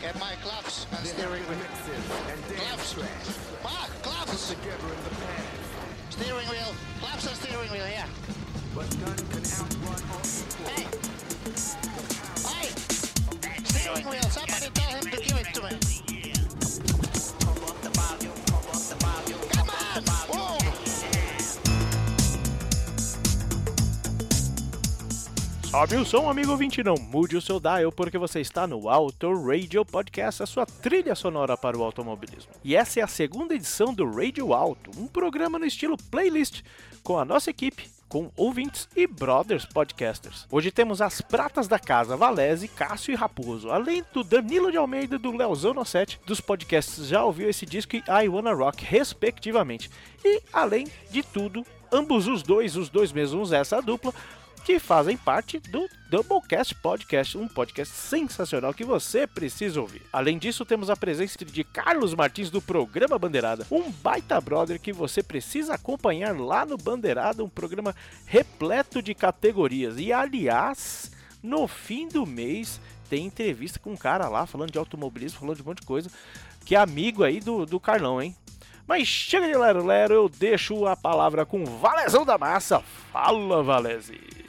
Get my gloves and steering wheel. Gloves. Mark, gloves. together in the past. Steering wheel. Gloves and steering wheel, yeah. But none can outrun or. Hey. Hey. Steering wheel. Somebody tell him to give it to me. Sobe o som, amigo ouvinte, não mude o seu dial, porque você está no Auto Radio Podcast, a sua trilha sonora para o automobilismo. E essa é a segunda edição do Radio Auto, um programa no estilo playlist, com a nossa equipe, com ouvintes e brothers podcasters. Hoje temos as pratas da casa, Valese, Cássio e Raposo, além do Danilo de Almeida e do Leozão Nossetti, dos podcasts Já Ouviu Esse Disco e I Wanna Rock, respectivamente. E, além de tudo, ambos os dois, os dois mesmos, essa dupla, que fazem parte do Doublecast Podcast, um podcast sensacional que você precisa ouvir. Além disso, temos a presença de Carlos Martins do programa Bandeirada, um baita brother que você precisa acompanhar lá no Bandeirada, um programa repleto de categorias. E aliás, no fim do mês tem entrevista com um cara lá falando de automobilismo, falando de um monte de coisa, que é amigo aí do, do Carlão, hein? Mas chega de lero lero, eu deixo a palavra com o Valezão da Massa. Fala, Valese!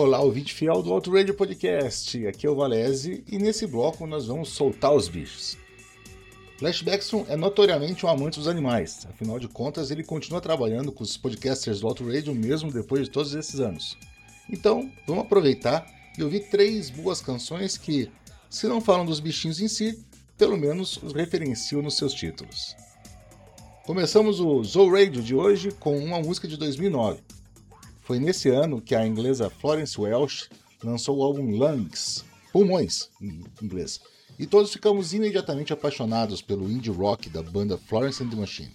Olá, ouvinte fiel do Auto Radio Podcast. Aqui é o Valese e nesse bloco nós vamos soltar os bichos. Flash Baxton é notoriamente um amante dos animais, afinal de contas ele continua trabalhando com os podcasters do Auto Radio mesmo depois de todos esses anos. Então, vamos aproveitar e ouvir três boas canções que, se não falam dos bichinhos em si, pelo menos os referenciam nos seus títulos. Começamos o Zou Radio de hoje com uma música de 2009. Foi nesse ano que a inglesa Florence Welch lançou o álbum Lungs, Pulmões em inglês, e todos ficamos imediatamente apaixonados pelo indie rock da banda Florence and the Machine.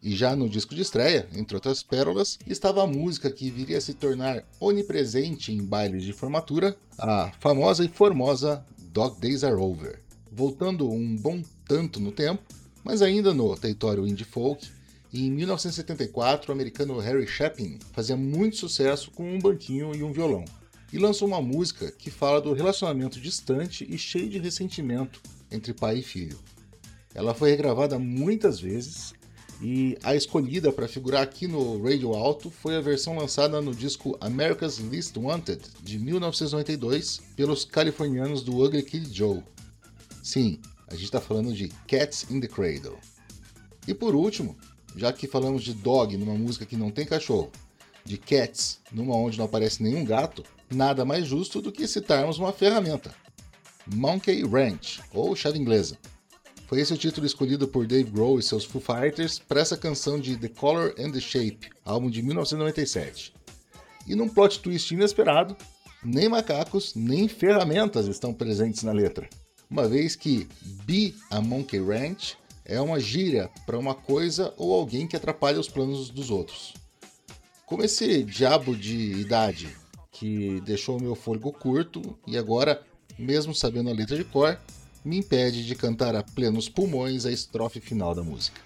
E já no disco de estreia, entre outras pérolas, estava a música que viria a se tornar onipresente em bailes de formatura, a famosa e formosa Dog Days Are Over. Voltando um bom tanto no tempo, mas ainda no território indie folk, em 1974, o americano Harry Chapin fazia muito sucesso com um banquinho e um violão, e lançou uma música que fala do relacionamento distante e cheio de ressentimento entre pai e filho. Ela foi regravada muitas vezes e a escolhida para figurar aqui no Radio Alto foi a versão lançada no disco America's Least Wanted de 1992 pelos californianos do Ugly Kid Joe. Sim, a gente está falando de Cats in the Cradle. E por último, já que falamos de dog numa música que não tem cachorro, de cats numa onde não aparece nenhum gato, nada mais justo do que citarmos uma ferramenta. Monkey Ranch, ou chave inglesa. Foi esse o título escolhido por Dave Grohl e seus Foo Fighters para essa canção de The Color and the Shape, álbum de 1997. E num plot twist inesperado, nem macacos nem ferramentas estão presentes na letra, uma vez que Be a Monkey Ranch é uma gíria para uma coisa ou alguém que atrapalha os planos dos outros. Como esse diabo de idade que deixou meu fôlego curto e agora, mesmo sabendo a letra de cor, me impede de cantar a plenos pulmões a estrofe final da música.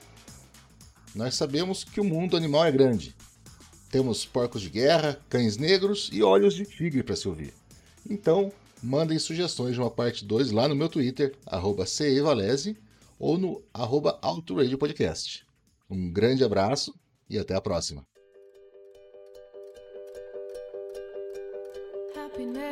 Nós sabemos que o mundo animal é grande. Temos porcos de guerra, cães negros e olhos de tigre para se ouvir. Então, mandem sugestões de uma parte 2 lá no meu Twitter, cevalese, ou no arroba Auto Radio Podcast. Um grande abraço e até a próxima. Happiness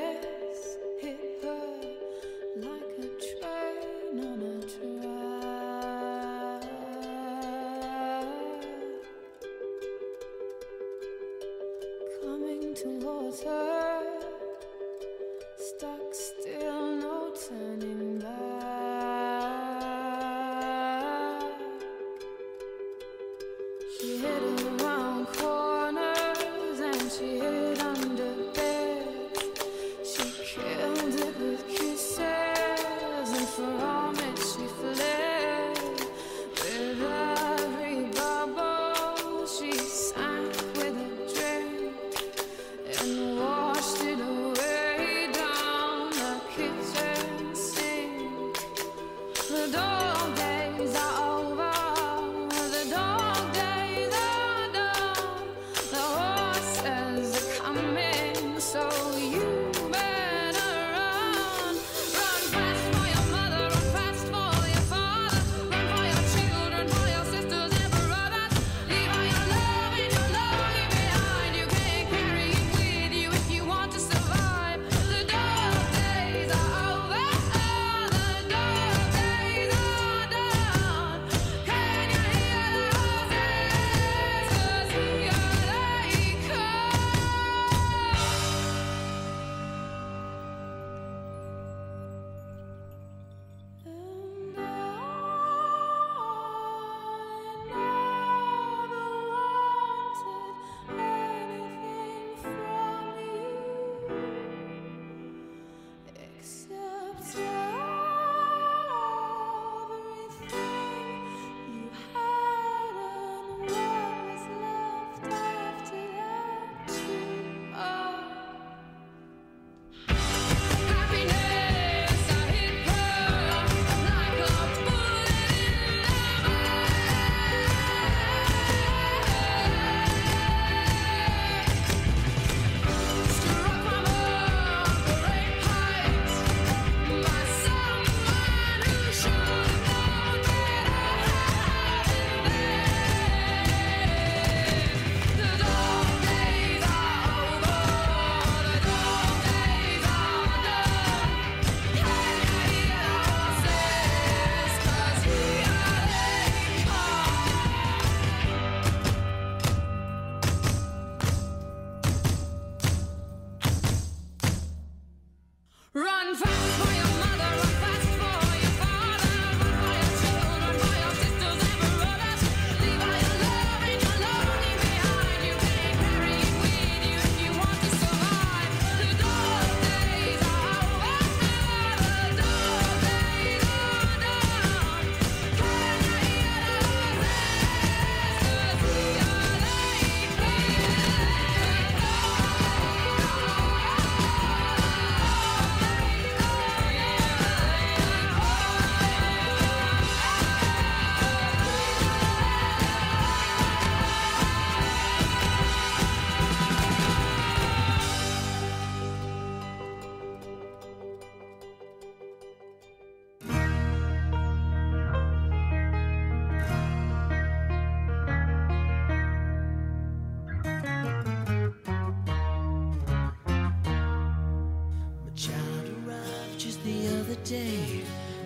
just the other day.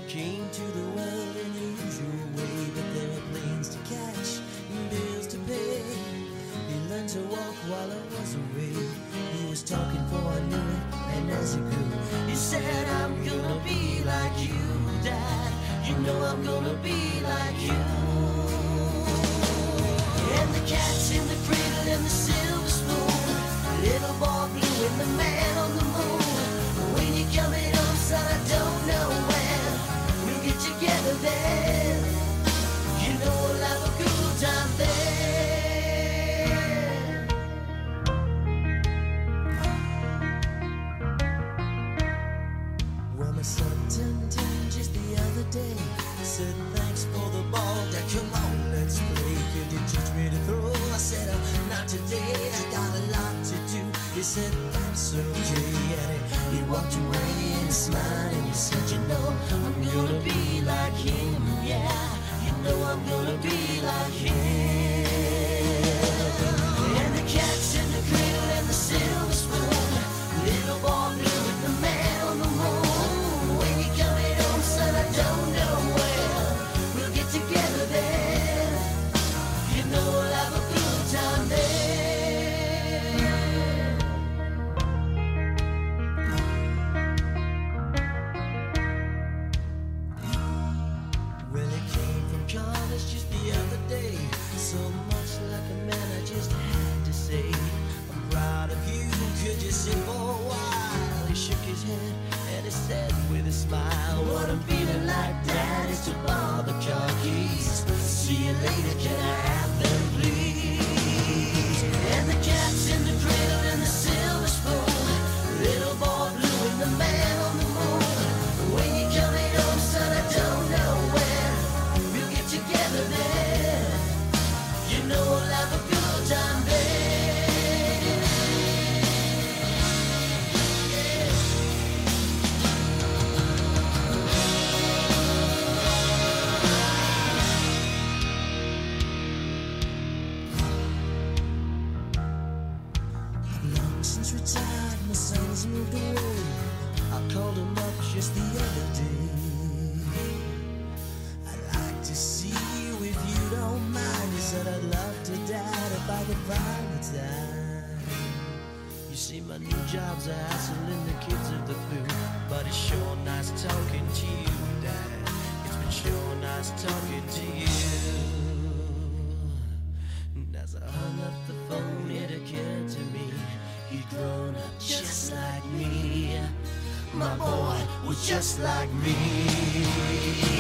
Came to the world in the usual way But there were planes to catch and bills to pay. He learned to walk while I was away. He was talking for I knew it and as he grew He said I'm gonna be like you, Dad. You know I'm gonna be like you. See, my new job's a hassling the kids of the blue. But it's sure nice talking to you, Dad. It's been sure nice talking to you. And as I hung up the phone, it occurred to me he'd grown up just like me. My boy was just like me.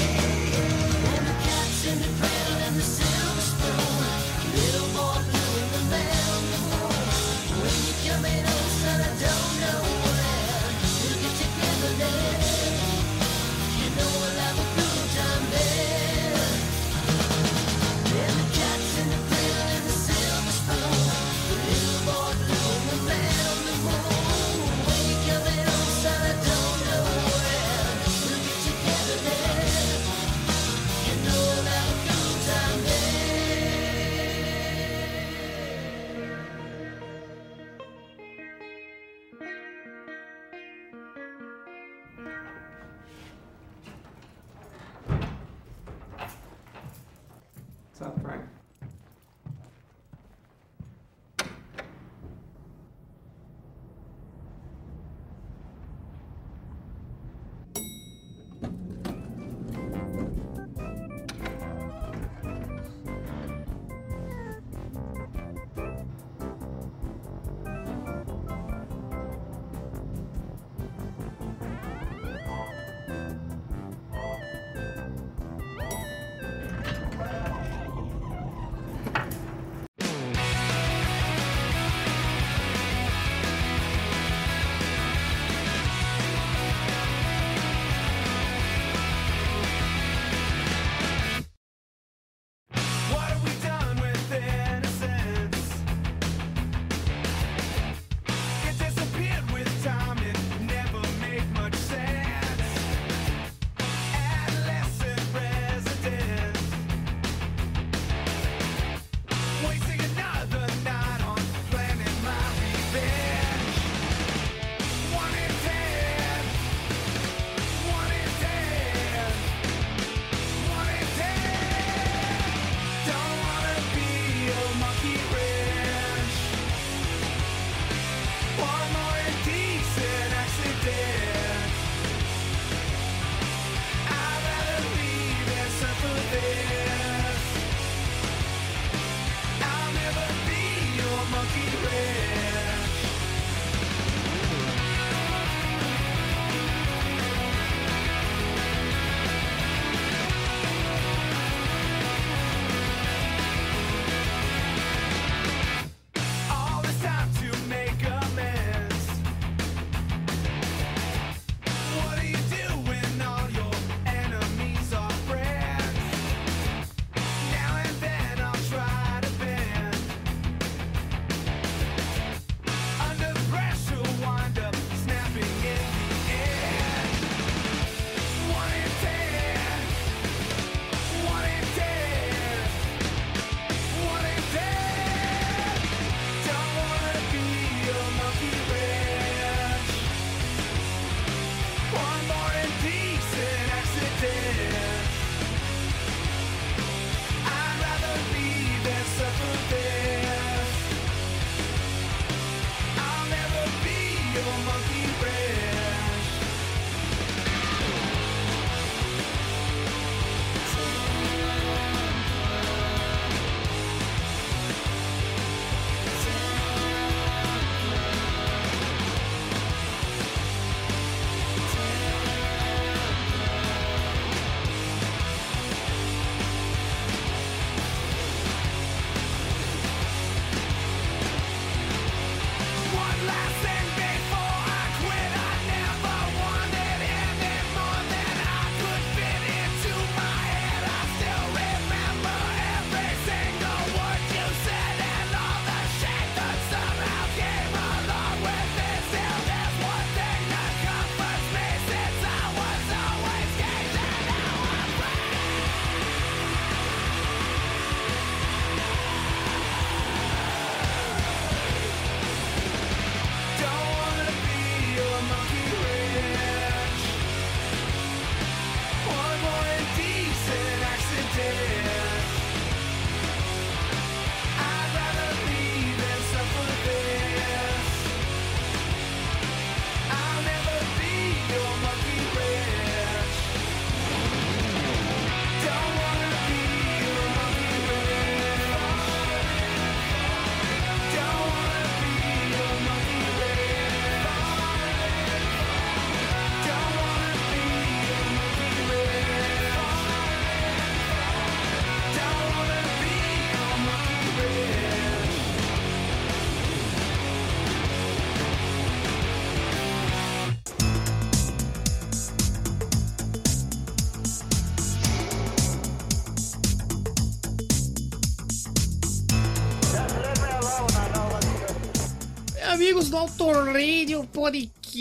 Radio Podcast.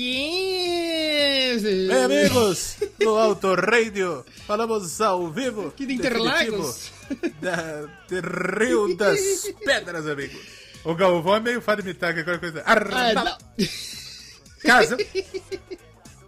Bem, amigos do Auto Radio, falamos ao vivo. Aqui de Interlagos. Da, de Rio das Pedras, amigo. O Galvão é meio fã de imitar qualquer coisa. Ah, Arnaldo não. Casa.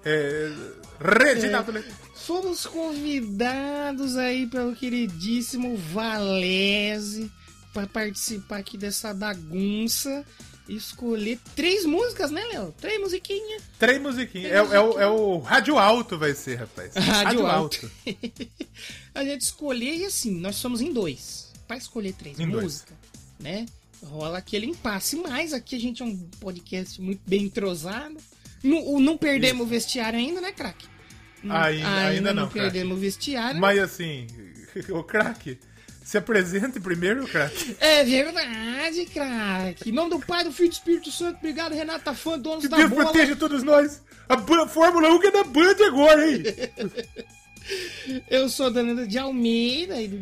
É, Reginaldo Leite. Fomos convidados aí pelo queridíssimo Valese para participar aqui dessa bagunça. Escolher três músicas, né, Léo? Três musiquinhas. Três musiquinhas. É, é o, é o Rádio Alto vai ser, rapaz. Rádio alto. a gente escolher e assim, nós somos em dois. Pra escolher três Em dois. músicas, né? Rola aquele impasse, mas aqui a gente é um podcast muito bem entrosado. Não, não perdemos o vestiário ainda, né, craque? Não- Ainda- ainda não, perdemos o vestiário. Mas assim, o craque, se apresente primeiro, craque. É verdade, craque. Em nome do Pai, do Filho e do Espírito Santo, obrigado, Renato Tafã, donos Que da Deus bola. proteja todos nós. A Fórmula 1 que é da Band agora, hein? Eu sou Danilo de Almeida e do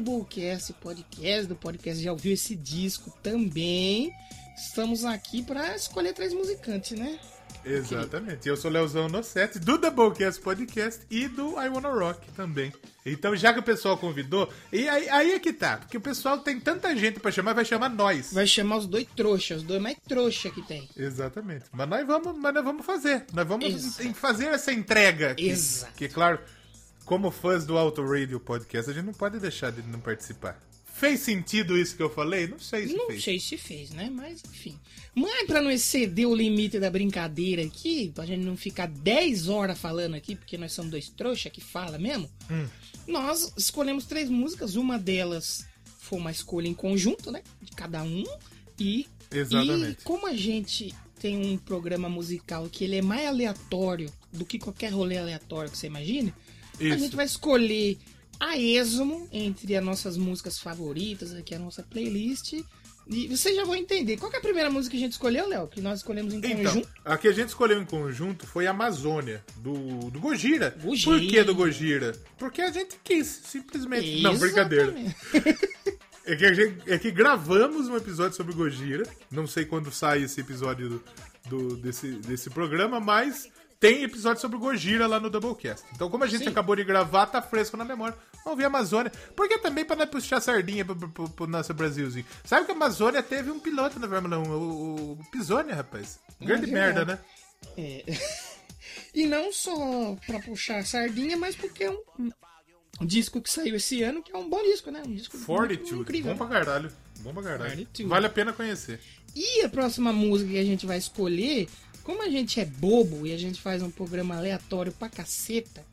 Doublecast Podcast, do podcast já ouviu esse disco também. Estamos aqui para escolher três musicantes, né? Exatamente. Eu sou o Leozão Nossetti, do Doublecast Podcast e do I Wanna Rock também. Então, já que o pessoal convidou, e aí, aí é que tá, porque o pessoal tem tanta gente pra chamar, vai chamar nós. Vai chamar os dois trouxas, os dois mais trouxa que tem. Exatamente. Mas nós vamos, mas nós vamos fazer. Nós vamos Exato. em- fazer essa entrega aqui. Exato. Que, claro, como fãs do Auto Radio Podcast, a gente não pode deixar de não participar. Fez sentido isso que eu falei? Não sei se Não fez. sei se fez, né? Mas enfim. Mas pra não exceder o limite da brincadeira aqui, pra gente não ficar 10 horas falando aqui, porque nós somos dois trouxa que fala mesmo, Hum. nós escolhemos três músicas. Uma delas foi uma escolha em conjunto, né? De cada um. E, Exatamente. e como a gente tem um programa musical que ele é mais aleatório do que qualquer rolê aleatório que você imagine, a Isso. gente vai escolher a esmo entre as nossas músicas favoritas, aqui a nossa playlist. E vocês já vão entender. Qual é a primeira música que a gente escolheu, Léo? Que nós escolhemos em Então, conjunto? a que a gente escolheu em conjunto foi Amazônia, do, do Gojira. Gojira. Por que do Gojira? Porque a gente quis, simplesmente. Não, brincadeira. Exatamente. É que, a gente- é que gravamos um episódio sobre Gojira. Não sei quando sai esse episódio do, do- desse, desse programa, mas tem episódio sobre Gojira lá no Doublecast. Então, como a gente Sim. acabou de gravar, tá fresco na memória. Vamos ouvir a Amazônia. Porque também pra não puxar sardinha pro, pro- pro nosso Brasilzinho. Sabe que a Amazônia teve um piloto na Fórmula 1, o, o Pisônia, rapaz. Grande é merda, né? É. E não só pra puxar sardinha, mas porque é um, disco que saiu esse ano, que é um bom disco, né? Um disco Fortitude. incrível. Bom pra caralho. Bom pra caralho. Fortitude. Vale a pena conhecer. E a próxima música que a gente vai escolher como a gente é bobo e a gente faz um programa aleatório pra caceta,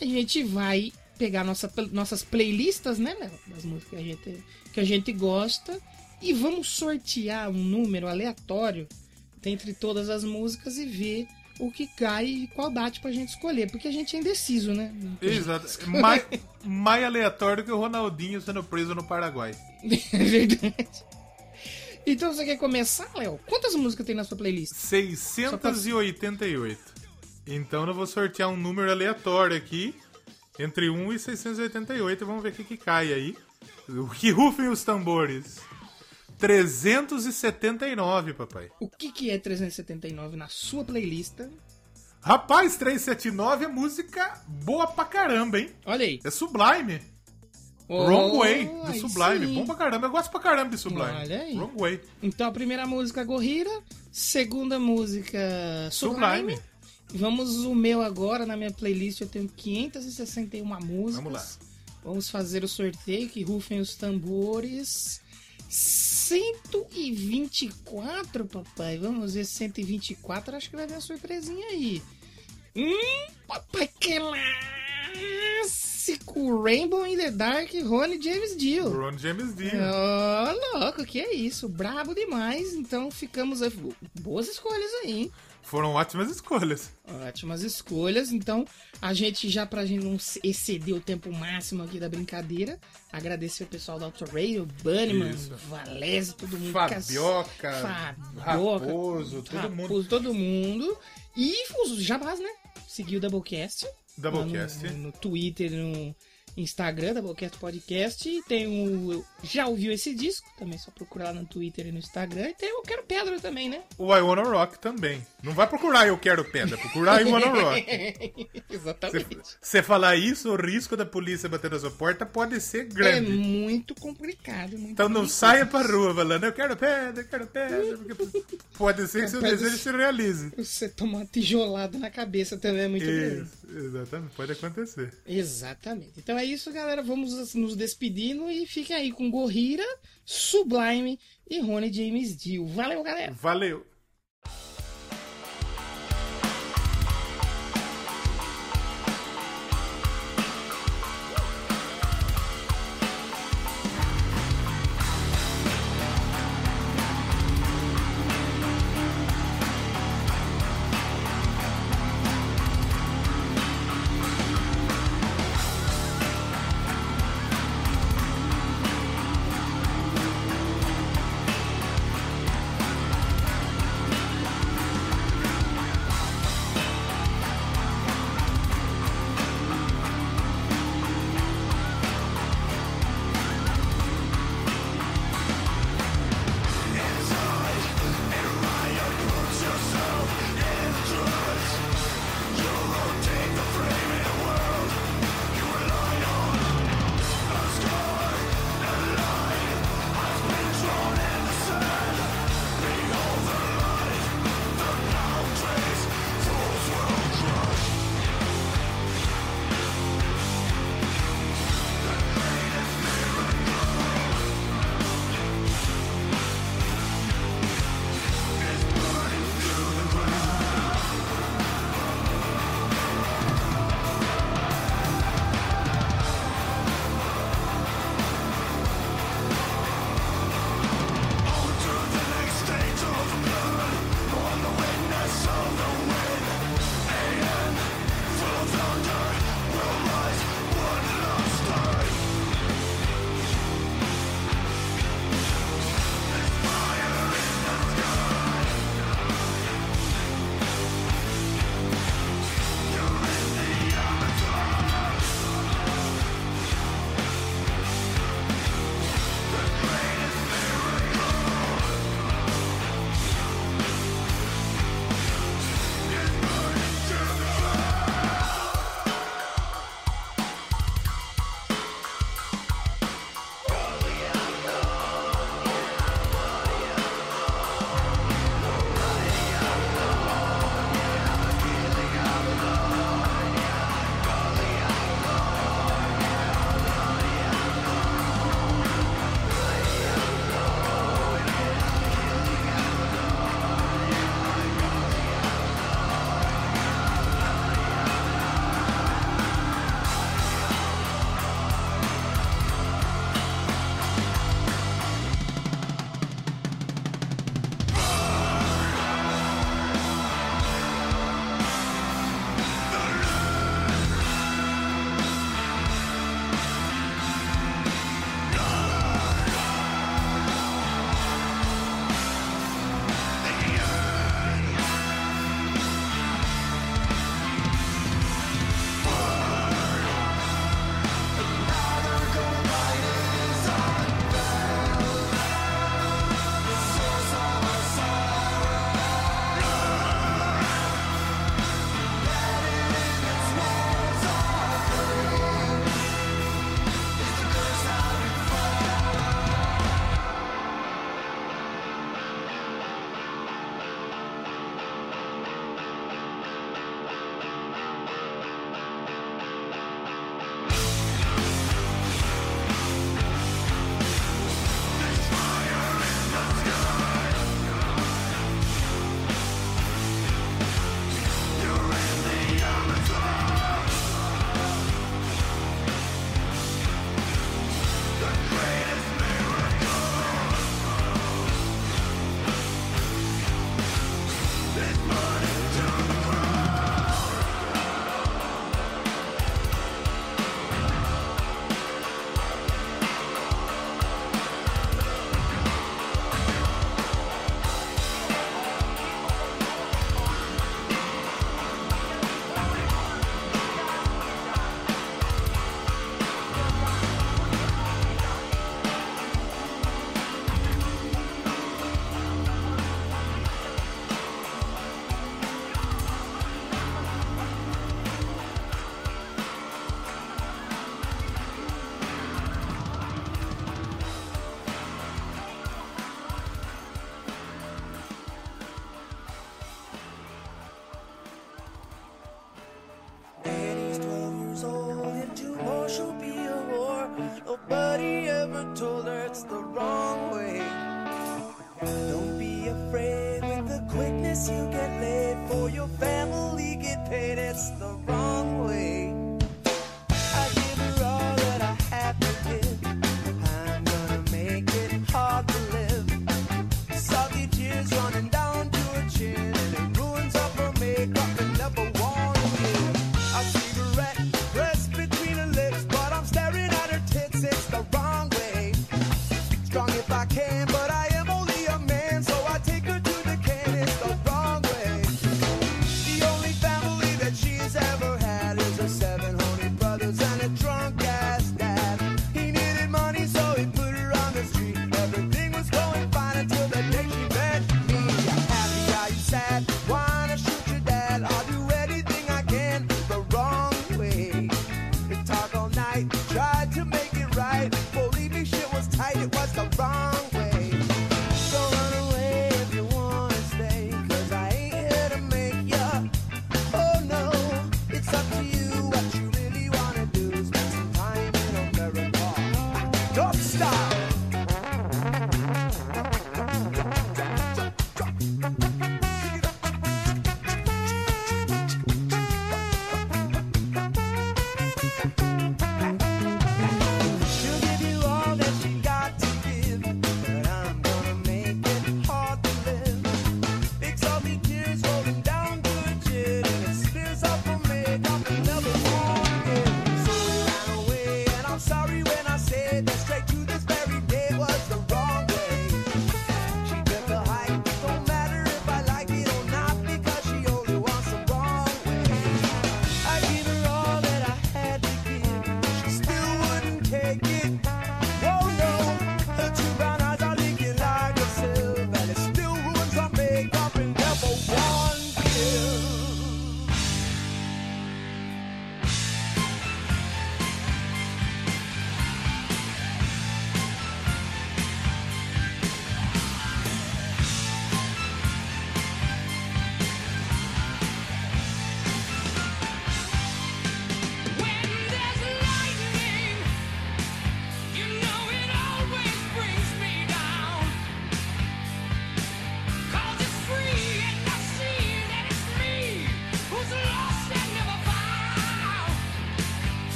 a gente vai pegar nossa, nossas playlistas, né, Léo? Das músicas que a, gente, que a gente gosta e vamos sortear um número aleatório dentre todas as músicas e ver o que cai e qual date pra gente escolher, porque a gente é indeciso, né? Exato. Mais, mais aleatório que o Ronaldinho sendo preso no Paraguai. É verdade. Então você quer começar, Léo? Quantas músicas tem na sua playlist? 688. Então eu vou sortear um número aleatório aqui. Entre 1 e 688. Vamos ver o que, que cai aí. O que rufem os tambores. 379, papai. O que, que é 379 na sua playlist? Rapaz, 379 é música boa pra caramba, hein? Olha aí. É Sublime. Oh, Wrong Way, do Sublime. sim. Bom pra caramba. Eu gosto pra caramba de Sublime. Olha aí. Wrong Way. Então a primeira música Gorrira, segunda música Sublime. Sublime. Vamos o meu agora na minha playlist, eu tenho 561 músicas. Vamos lá. Vamos fazer o sorteio, que rufem os tambores. 124, papai. Vamos ver 124, acho que vai vir uma surpresinha aí. Hum, papai, que clássico! Rainbow in the Dark, Rony James Dio. Ron James Dio. Ô, louco, que é isso? Brabo demais. Então ficamos. aí. Boas escolhas aí, hein? Foram ótimas escolhas. Ótimas escolhas. Então, a gente já, pra gente não exceder o tempo máximo aqui da brincadeira, agradecer o pessoal da Auto Radio, Bunnyman, Isso. Valese, todo mundo. Fabioca, Fabioca, Raposo, todo mundo. Raposo, todo mundo. E os jabás, né? Seguiu o Doublecast. Doublecast. No, no Twitter, no Instagram, Doublecast Podcast. E tem o. Já ouviu esse disco? Também é só procurar lá no Twitter e no Instagram. E tem o Quero Pedra também, né? O I Wanna Rock também. Não vai procurar Eu Quero Pedra, procurar I Wanna Rock. Exatamente. Você falar isso, o risco da polícia bater na sua porta pode ser É grande. muito complicado. Muito Então não difícil. saia pra rua falando Eu quero pedra, eu quero pedra. Porque pode ser que seu desejo de- se realize. Você tomar uma tijolada na cabeça também é muito grande. Isso, exatamente, pode acontecer. Exatamente. Então é isso, galera. Vamos nos despedindo e fiquem aí com Gorrira, Sublime e Rony James Dio. Valeu, galera! Valeu.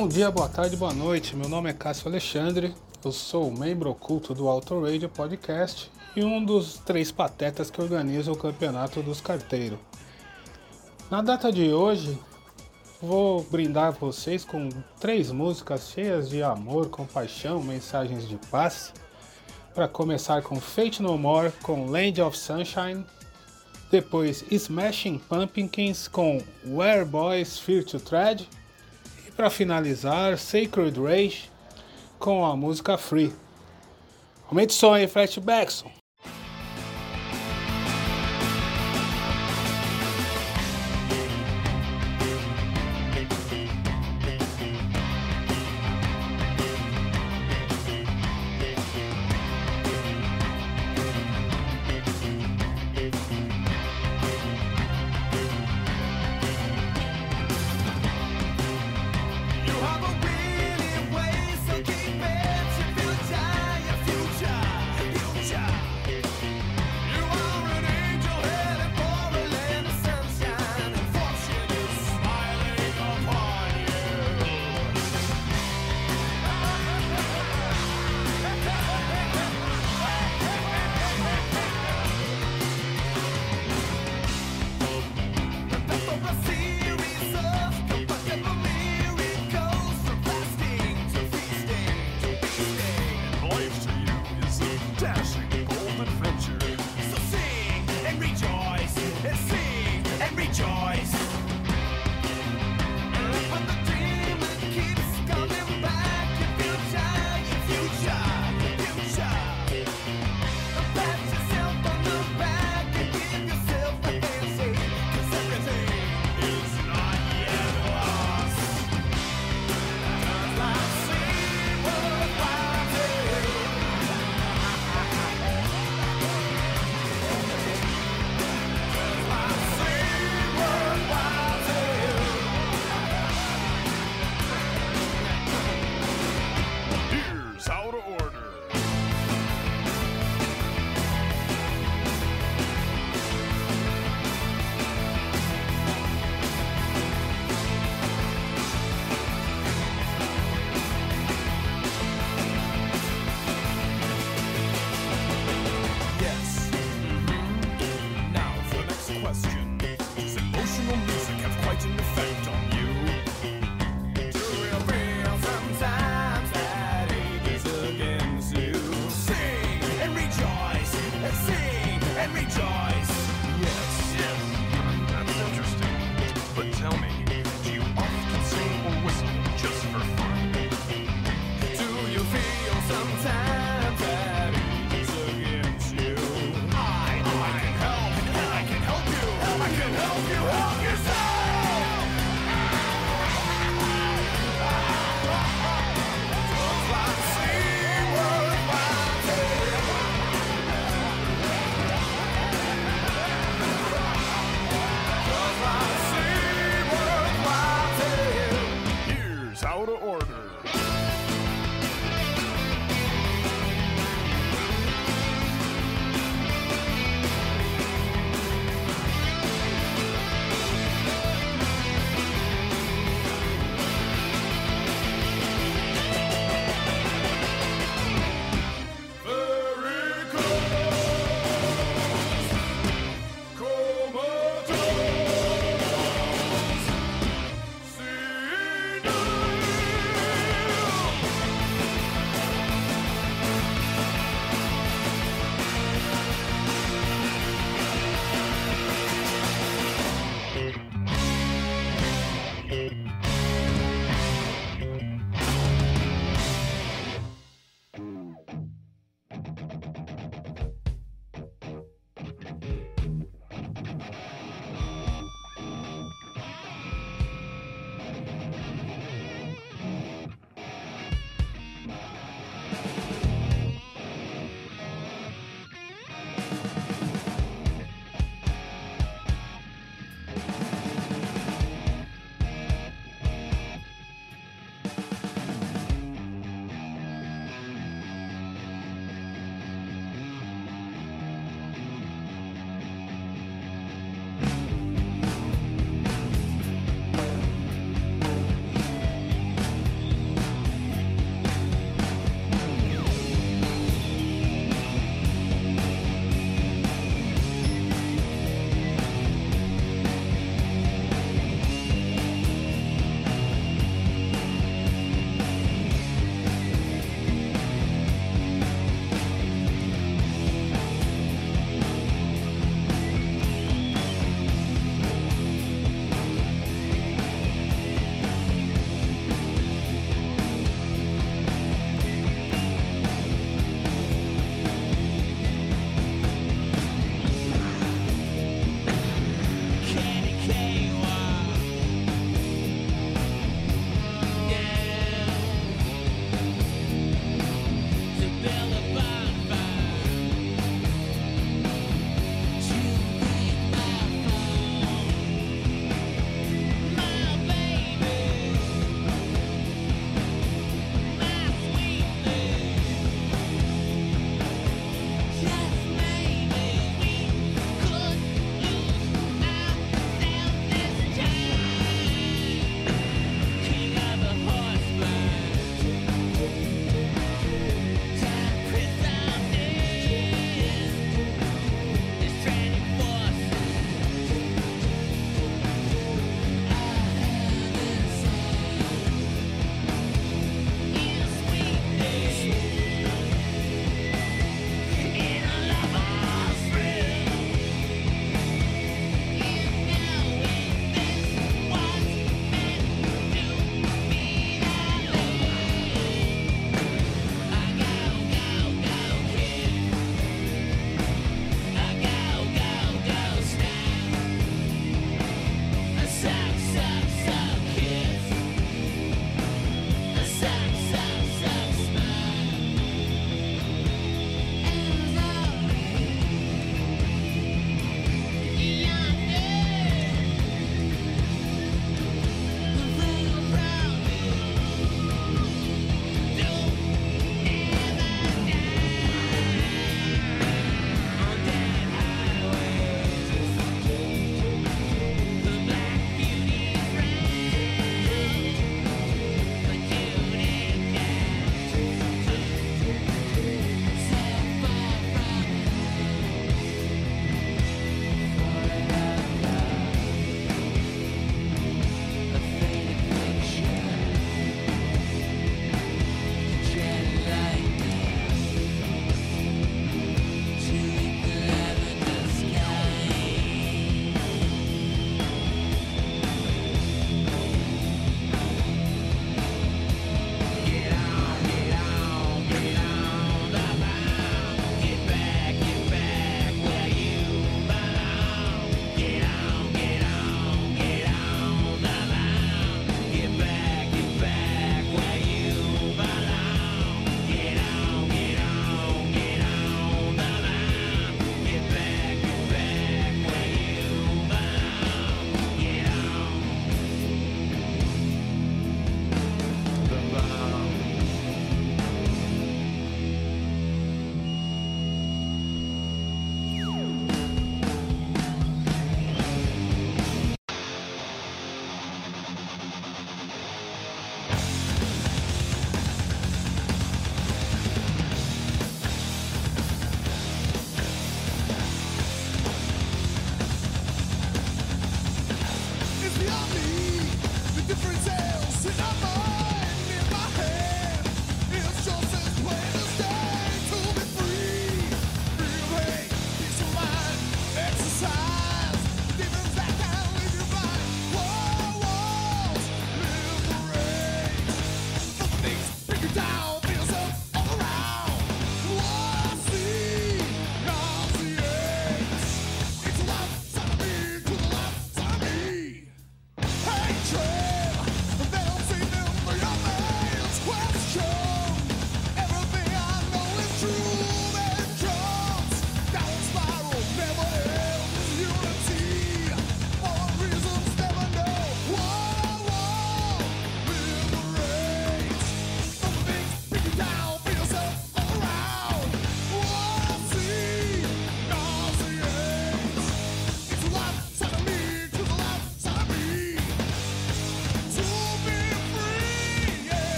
Bom dia, boa tarde, boa noite. Meu nome é Cássio Alexandre, eu sou membro oculto do Auto Radio Podcast e um dos três patetas que organiza o Campeonato dos Carteiros. Na data de hoje, vou brindar vocês com três músicas cheias de amor, compaixão, mensagens de paz. Para começar com Fate No More com Land of Sunshine, depois Smashing Pumpkins com Where Boys Fear to Tread para finalizar Sacred Rage com a música Free. Aumente o som aí, Flashbackson.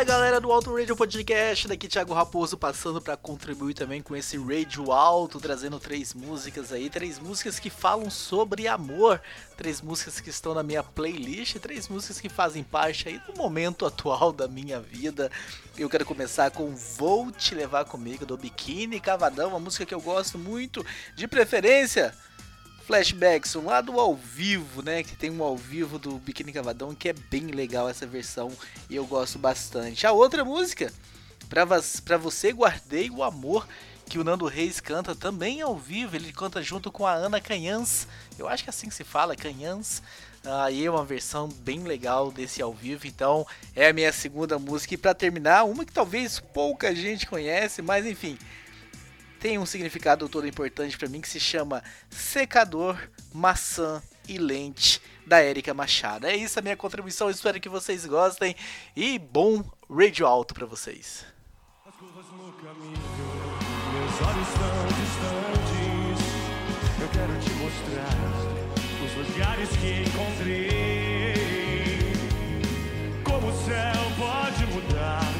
Fala galera do Alto Radio Podcast, daqui Thiago Raposo passando para contribuir também com esse radio alto, trazendo três músicas aí, três músicas que falam sobre amor, três músicas que estão na minha playlist, três músicas que fazem parte aí do momento atual da minha vida. Eu quero começar com Vou Te Levar Comigo do Biquíni Cavadão, uma música que eu gosto muito, de preferência flashbacks, um lado ao vivo, né? Que tem um ao vivo do Biquíni Cavadão que é bem legal essa versão e eu gosto bastante. A outra música, pra você guardei o amor, que o Nando Reis canta também ao vivo, ele canta junto com a Ana Canhãs, eu acho que é assim que se fala, Canhãs. Aí é uma versão bem legal desse ao vivo, então é a minha segunda música. E pra terminar, uma que talvez pouca gente conhece, mas enfim, tem um significado todo importante pra mim que se chama Secador, Maçã e Lente da Érica Machado. É isso a minha contribuição, espero que vocês gostem e bom radio alto pra vocês. Meus olhos tão distantes, eu quero te mostrar os lugares que encontrei. Como o céu pode mudar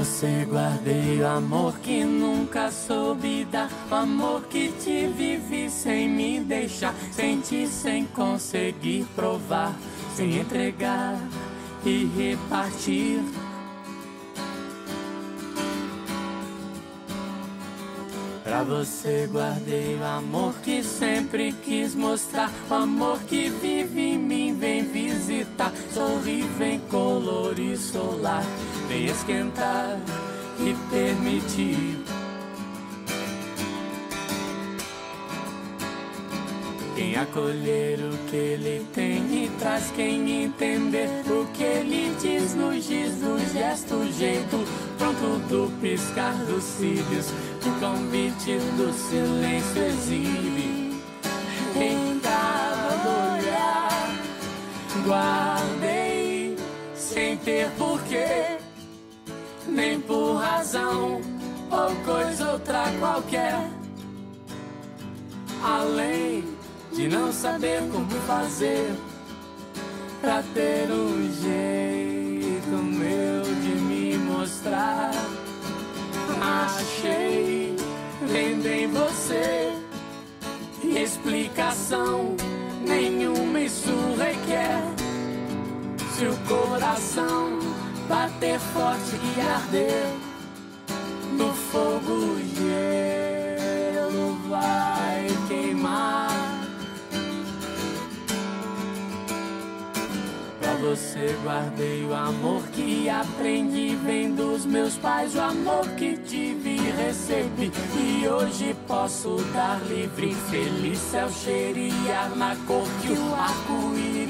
você guardei o amor que nunca soube dar. O amor que te vivi sem me deixar. Sentir sem conseguir provar. Sem entregar e repartir. Pra você guardei o amor que sempre quis mostrar. O amor que vive em mim, vem visitar. Sorri, vem colorir solar. Vem esquentar e permitir. Quem acolher o que ele tem e traz quem entender o que ele diz no giz, no gesto, jeito pronto do piscar dos cílios, o convite do silêncio exibe em cada olhar. Guardei sem ter porquê, nem por razão ou coisa outra qualquer além de não saber como fazer pra ter um jeito meu de me mostrar. Achei vendo em você explicação nenhuma isso requer. Se o coração bater forte e arder no fogo o gelo vai queimar. Pra você guardei o amor que aprendi vem dos meus pais, o amor que tive e recebi e hoje posso dar livre, feliz céu cheirar na cor que o arco-íris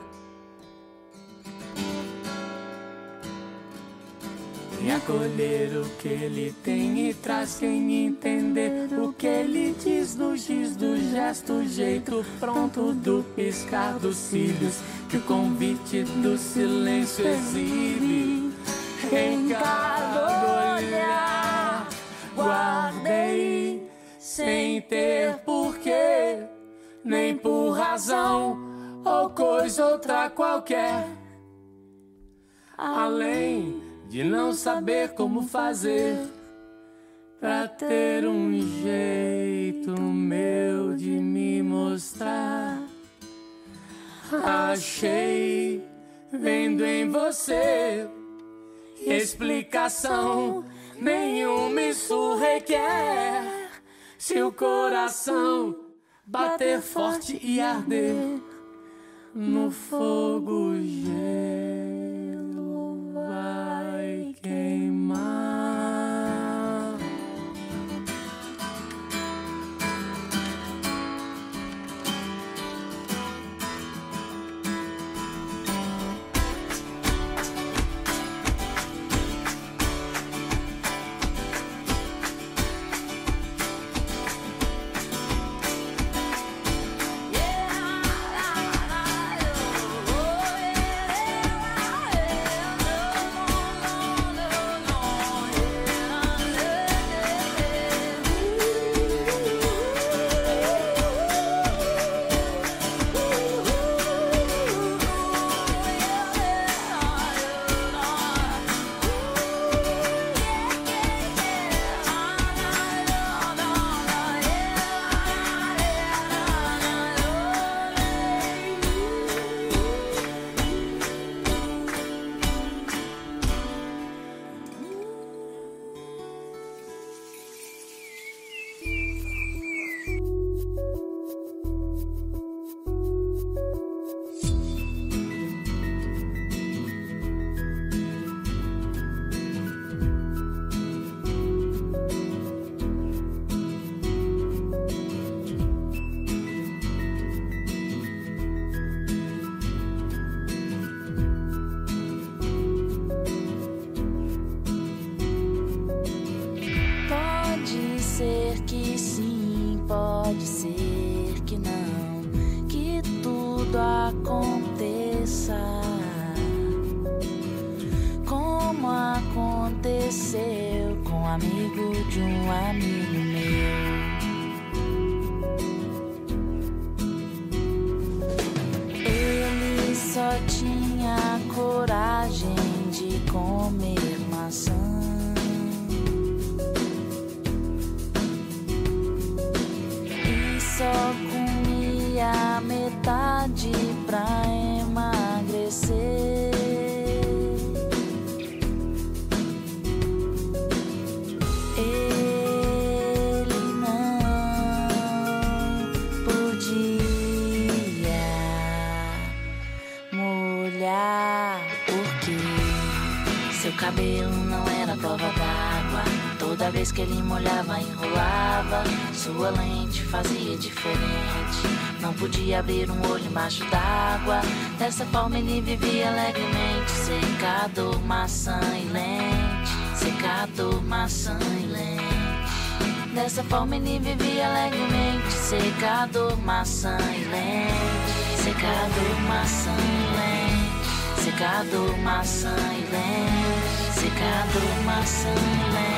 Em acolher o que ele tem e traz quem entender o que ele diz no giz do gesto, jeito pronto do piscar dos cílios, que o convite do silêncio exibe em cada olhar. Guardei sem ter porquê, nem por razão ou coisa outra qualquer além de não saber como fazer pra ter um jeito meu de me mostrar. Achei vendo em você explicação nenhuma isso requer. Se o coração bater forte e arder no fogo o pode ser que não, que tudo aconteça. Como aconteceu com um amigo de um amigo Vez que ele molhava, enrolava. Sua lente fazia diferente. Não podia abrir um olho embaixo d'água. Dessa forma ele vivia alegremente. Secador, maçã e lente. Secador, maçã e lente. Dessa forma ele vivia alegremente. Secador, maçã e lente. Secador, maçã e lente. Secador, maçã e lente. Secador, maçã e lente.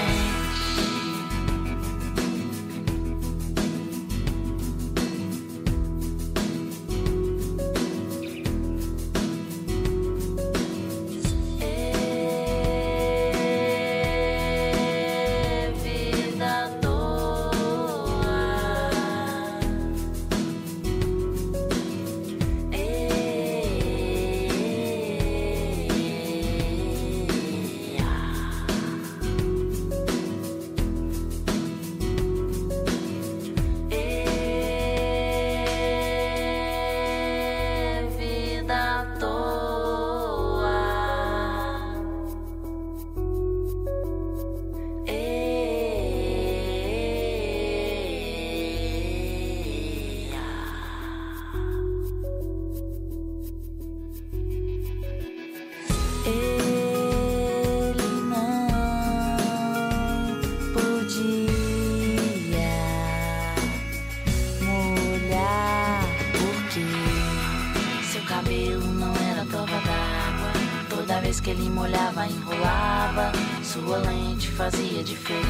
Vez que ele molhava, enrolava. Sua lente fazia diferente.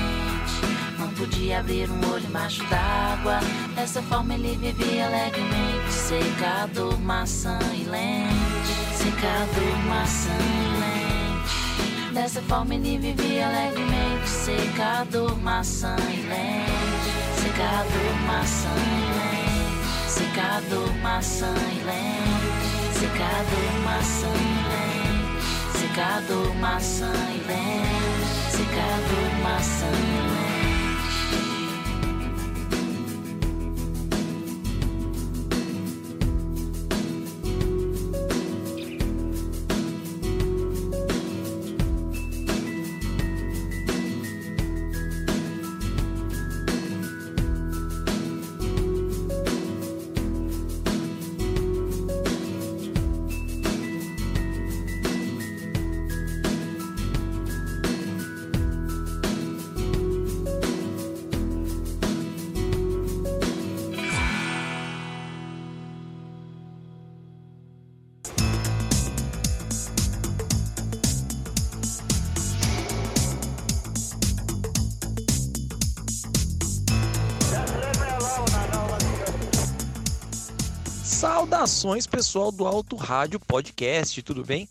Não podia abrir um olho embaixo d'água. Dessa forma ele vivia alegremente. Secador, maçã e lente. Secador, maçã e lente. Dessa forma ele vivia alegremente. Secador, maçã e lente. Secador, maçã e lente. Secador, maçã e lente. Secador, maçã e lente. Secador, maçã e lente. Secador, maçã e lente. Saudações, pessoal do Alto Rádio Podcast, tudo bem?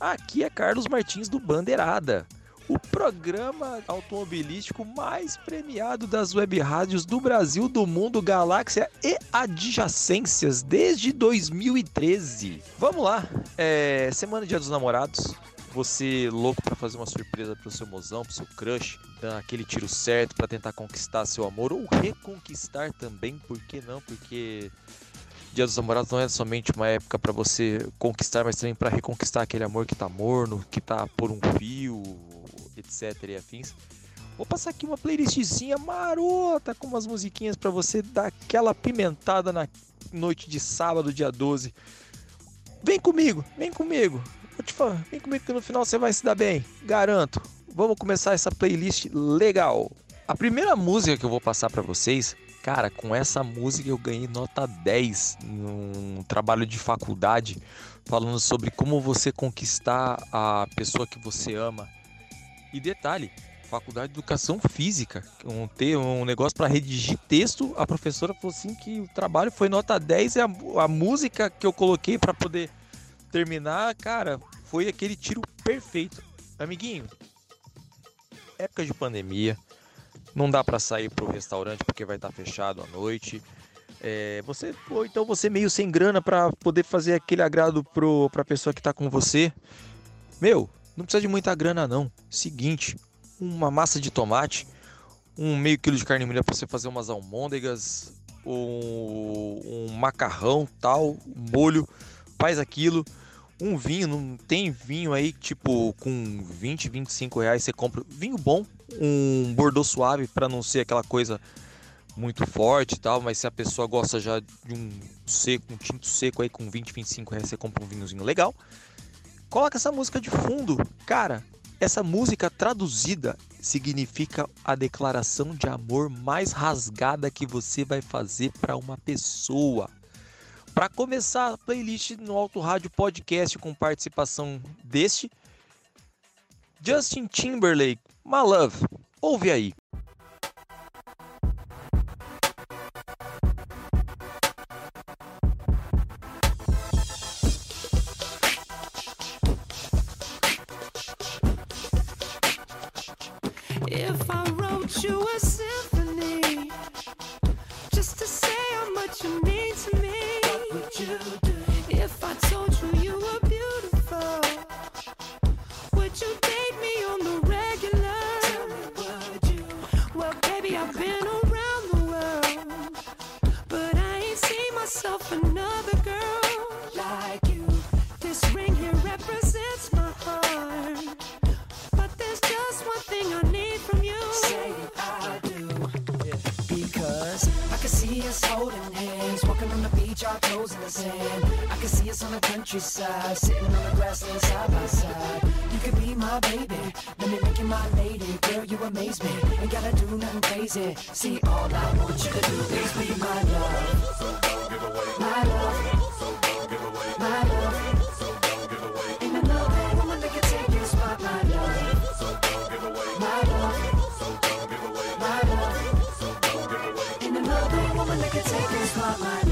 Aqui é Carlos Martins do Bandeirada, o programa automobilístico mais premiado das web rádios do Brasil, do mundo, galáxia e adjacências desde 2013. Vamos lá, é semana Dia dos Namorados. Você louco pra fazer uma surpresa pro seu mozão, pro seu crush, dar aquele tiro certo pra tentar conquistar seu amor ou reconquistar também, por que não? Porque Dia dos Namorados não é somente uma época para você conquistar, mas também para reconquistar aquele amor que tá morno, que tá por um fio, etc e afins. Vou passar aqui uma playlistzinha marota com umas musiquinhas para você dar aquela pimentada na noite de sábado, dia 12. Vem comigo, vem comigo. Vou te falar, vem comigo que no final você vai se dar bem, garanto. Vamos começar essa playlist legal. A primeira música que eu vou passar para vocês Cara, com essa música eu ganhei nota 10 num trabalho de faculdade, falando sobre como você conquistar a pessoa que você ama. E detalhe, faculdade de educação física, um, te- um negócio para redigir texto, a professora falou assim que o trabalho foi nota 10 e a, a música que eu coloquei para poder terminar, cara, foi aquele tiro perfeito. Amiguinho, época de pandemia, não dá para sair pro restaurante porque vai estar fechado à noite. É, você ou então você meio sem grana para poder fazer aquele agrado pro pra pessoa que tá com você. Meu, não precisa de muita grana não. Seguinte, uma massa de tomate, um meio quilo de carne moída para você fazer umas almôndegas, um, um macarrão, tal, um molho, faz aquilo. Um vinho, não tem vinho aí, tipo, com 20, 25 reais você compra vinho bom, um Bordeaux suave para não ser aquela coisa muito forte e tal, mas se a pessoa gosta já de um seco, um tinto seco aí com 20, 25 reais, você compra um vinhozinho legal. Coloca essa música de fundo. Cara, essa música traduzida significa a declaração de amor mais rasgada que você vai fazer para uma pessoa. Para começar a playlist no Alto Rádio Podcast com participação deste Justin Timberlake, My Love. Ouve aí. take this for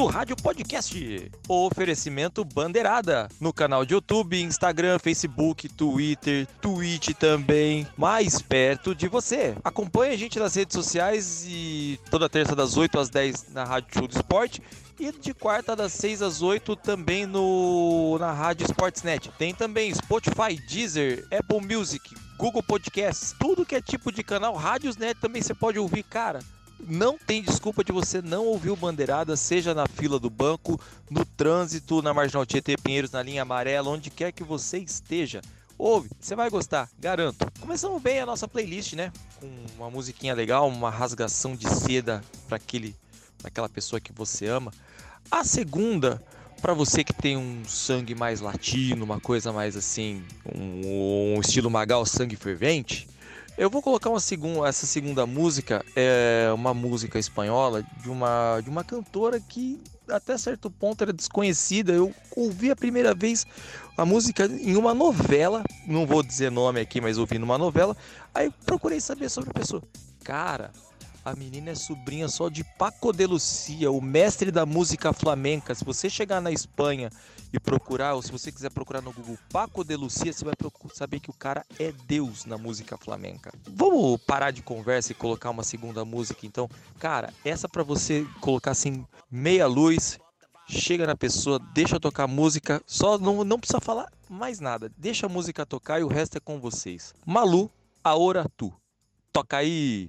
Alto Rádio Podcast. Oferecimento Bandeirada. No canal de YouTube, Instagram, Facebook, Twitter, Twitch também. Mais perto de você. Acompanhe a gente nas redes sociais e toda terça das 8 às 10 na Rádio Show do Esporte. E de quarta das 6 às 8 também no na Rádio Sportsnet. Tem também Spotify, Deezer, Apple Music, Google Podcasts, tudo que é tipo de canal, rádios, né? Também você pode ouvir, cara Não tem desculpa de você não ouvir o Bandeirada, seja na fila do banco, no trânsito, na Marginal Tietê Pinheiros, na linha amarela, onde quer que você esteja. Ouve, você vai gostar, garanto. Começamos bem a nossa playlist, né? Com uma musiquinha legal, uma rasgação de seda para aquele, pra aquela pessoa que você ama. A segunda, para você que tem um sangue mais latino, uma coisa mais assim, um, um estilo Magal, sangue fervente, eu vou colocar uma segun, essa segunda música, é uma música espanhola de uma, de uma cantora que até certo ponto era desconhecida. Eu ouvi a primeira vez a música em uma novela, não vou dizer nome aqui, mas ouvi numa novela. Aí procurei saber sobre a pessoa. Cara, a menina é sobrinha só de Paco de Lucia, o mestre da música flamenca. Se você chegar na Espanha e procurar, ou se você quiser procurar no Google Paco de Lucia, você vai saber que o cara é Deus na música flamenca. Vamos parar de conversa e colocar uma segunda música, então? Cara, essa pra você colocar assim, meia luz, chega na pessoa, deixa tocar música, só não, não precisa falar mais nada. Deixa a música tocar e o resto é com vocês. Malu, Aora Tu. Toca aí!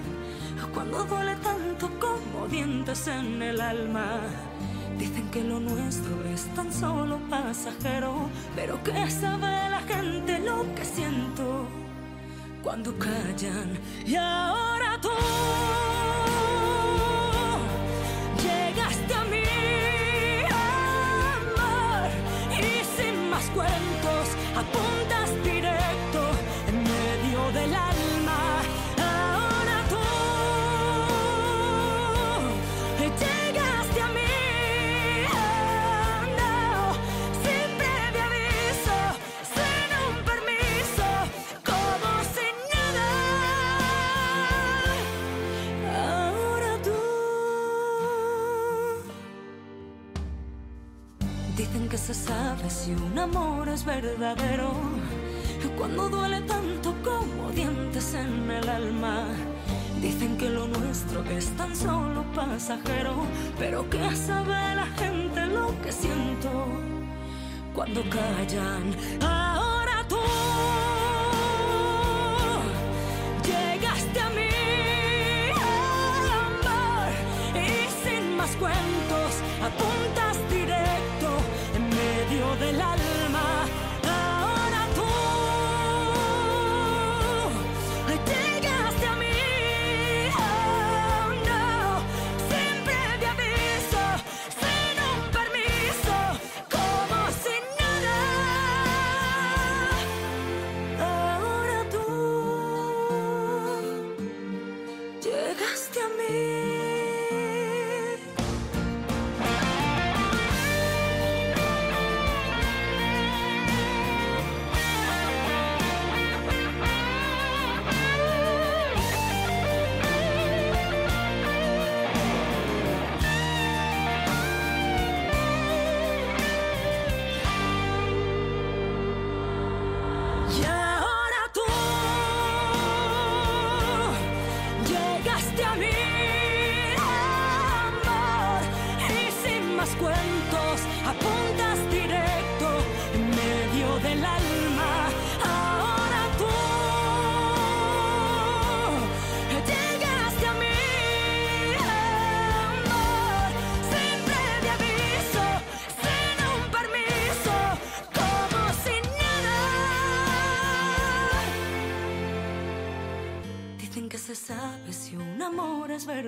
cuando duele tanto como dientes en el alma. Dicen que lo nuestro es tan solo pasajero, pero que sabe la gente lo que siento cuando callan. Y ahora tú que se sabe si un amor es verdadero cuando duele tanto como dientes en el alma. Dicen que lo nuestro es tan solo pasajero, pero que sabe la gente lo que siento cuando callan. Ahora tú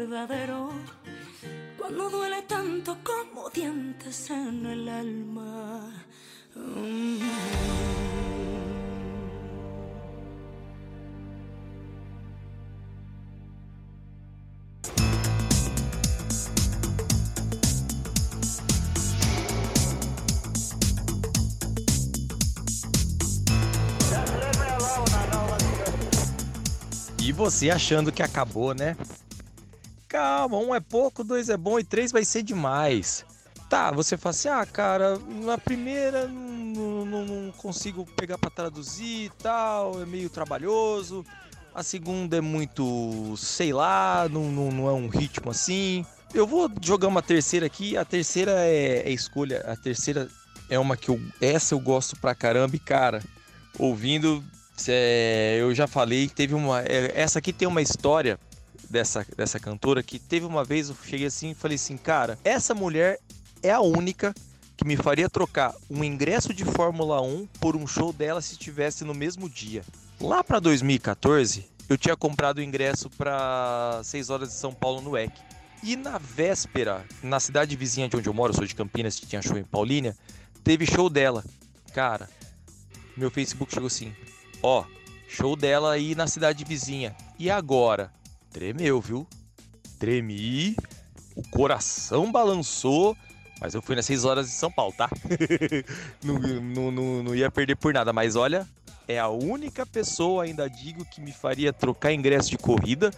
verdadero cuando duele tanto como dientes en el alma. Mm. E você achando que acabou, né? Calma, um é pouco, dois é bom e três vai ser demais. Tá, você fala assim, ah, cara, na primeira não, não- não consigo pegar pra traduzir e tal, é meio trabalhoso. A segunda é muito, sei lá, não, não, não é um ritmo assim. Eu vou jogar uma terceira aqui, a terceira é, é escolha, a terceira é uma que eu, essa eu gosto pra caramba e, cara, ouvindo, cê- eu já falei, teve uma, é, essa aqui tem uma história dessa, dessa cantora que teve uma vez eu cheguei assim e falei assim, cara, essa mulher é a única que me faria trocar um ingresso de Fórmula 1 por um show dela se estivesse no mesmo dia. Lá pra 2014, eu tinha comprado o ingresso pra 6 horas de São Paulo no EC. E na véspera, na cidade vizinha de onde eu moro, eu sou de Campinas, que tinha show em Paulínia, teve show dela. Cara, meu Facebook chegou assim: Ó, show dela aí na cidade vizinha. E agora? Tremeu, viu? Tremi, o coração balançou, mas eu fui nas 6 horas de São Paulo, tá? não, não, não, não ia perder por nada, mas olha, é a única pessoa, ainda digo, que me faria trocar ingresso de corrida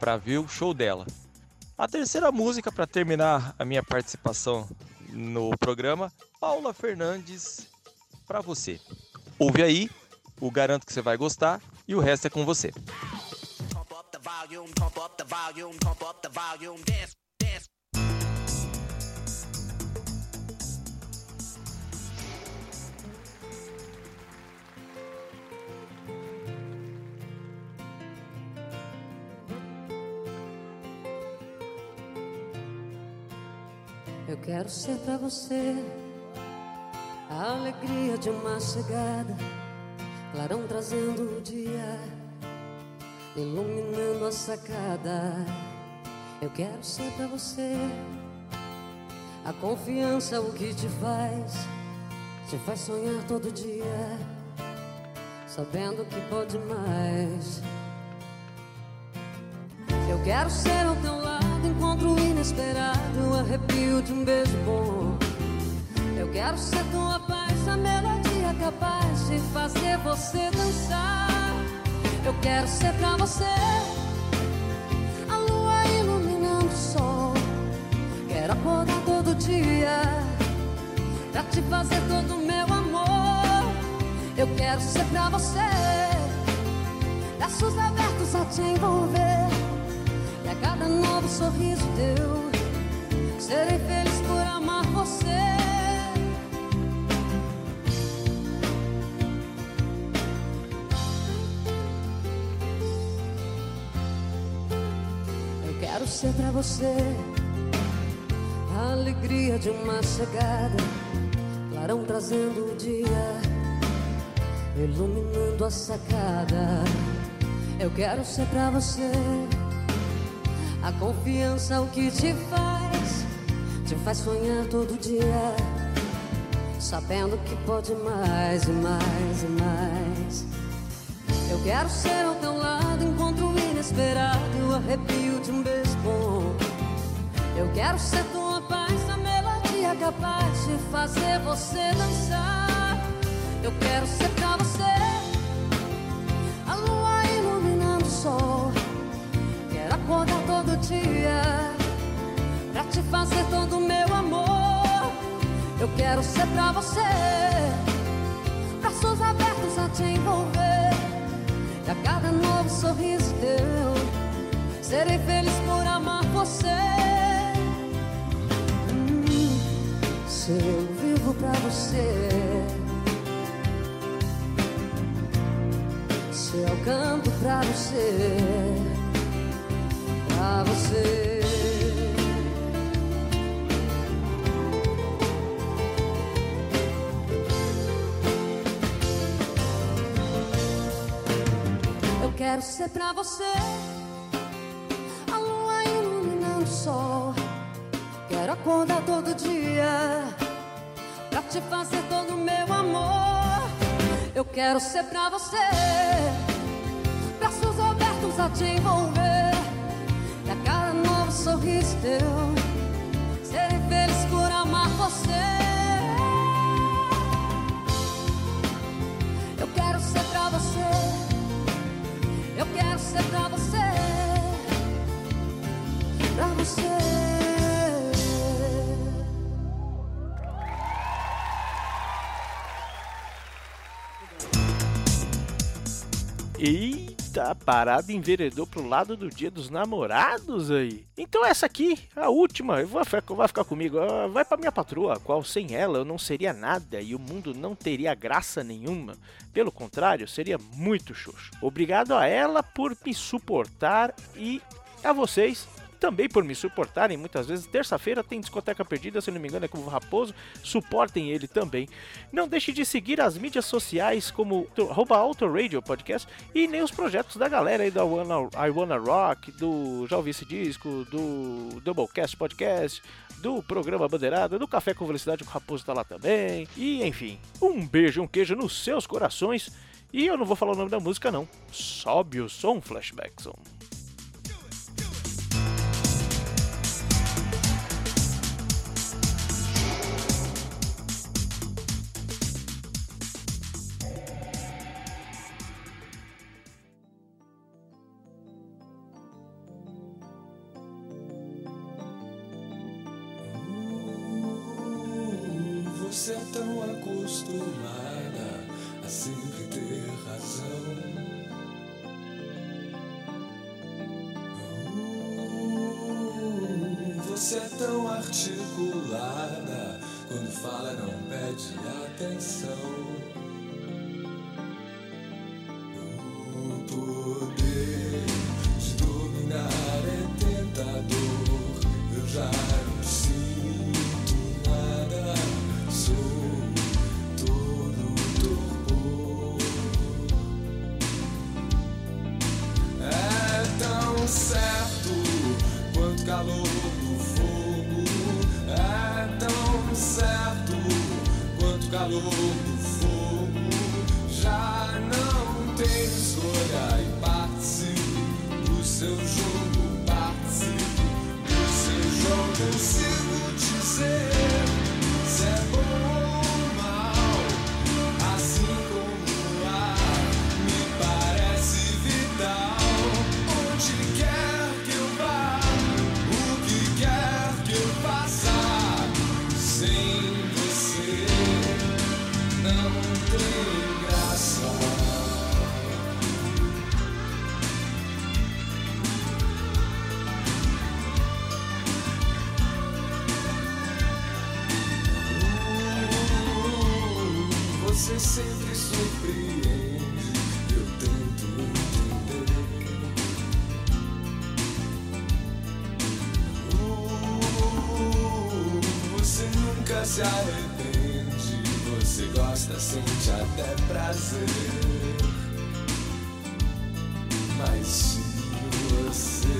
pra ver o show dela. A terceira música para terminar a minha participação no programa, Paula Fernandes, pra você. Ouve aí, o garanto que você vai gostar e o resto é com você. Volume, pump up the volume, pump up the volume, dance. Eu quero ser pra você a alegria de uma chegada, clarão trazendo o dia, iluminando a sacada. Eu quero ser pra você a confiança, o que te faz, te faz sonhar todo dia, sabendo que pode mais. Eu quero ser ao teu lado, encontro inesperado, arrepio de um beijo bom. Eu quero ser tua paz, a melodia capaz de fazer você dançar. Eu quero ser pra você a lua iluminando o sol. Quero acordar todo dia pra te fazer todo meu amor. Eu quero ser pra você braços abertos a te envolver. E a cada novo sorriso teu, serei feliz por amar você. Quero ser pra você a alegria de uma chegada, clarão trazendo o dia, iluminando a sacada. Eu quero ser pra você a confiança, o que te faz, te faz sonhar todo dia, sabendo que pode mais e mais e mais. Eu quero ser ao teu lado, encontro inesperado, o arrepio Eu quero ser tua paz, a melodia capaz de fazer você dançar. Eu quero ser pra você a lua iluminando o sol. Quero acordar todo dia pra te fazer todo o meu amor. Eu quero ser pra você, braços abertos a te envolver. E a cada novo sorriso teu, serei feliz por amar você. Se eu vivo pra você, se eu canto pra você pra você. Eu quero ser pra você a lua iluminando o sol. Quero acordar todo dia te fazer todo o meu amor. Eu quero ser pra você, braços abertos a te envolver. E a cada novo sorriso teu, serei feliz por amar você. Eu quero ser pra você. Eu quero ser pra você, pra você. Eita, parada enveredou pro lado do dia dos namorados aí. Então essa aqui, a última, vou, vai ficar comigo, ah, vai pra minha patroa, qual sem ela eu não seria nada e o mundo não teria graça nenhuma. Pelo contrário, seria muito xoxo. Obrigado a ela por me suportar e a vocês também por me suportarem muitas vezes. Terça-feira tem discoteca perdida, se não me engano, é com o Raposo. Suportem ele também. Não deixe de seguir as mídias sociais como Autoradio Podcast e nem os projetos da galera aí da Wanna, I Wanna Rock, do Já Ouvi Esse Disco, do Doublecast Podcast, do programa Bandeirada, do Café com Velocidade, o Raposo tá lá também. E enfim, um beijo, um queijo nos seus corações. E eu não vou falar o nome da música, não. Sobe o som, Flashbackson. Mas se você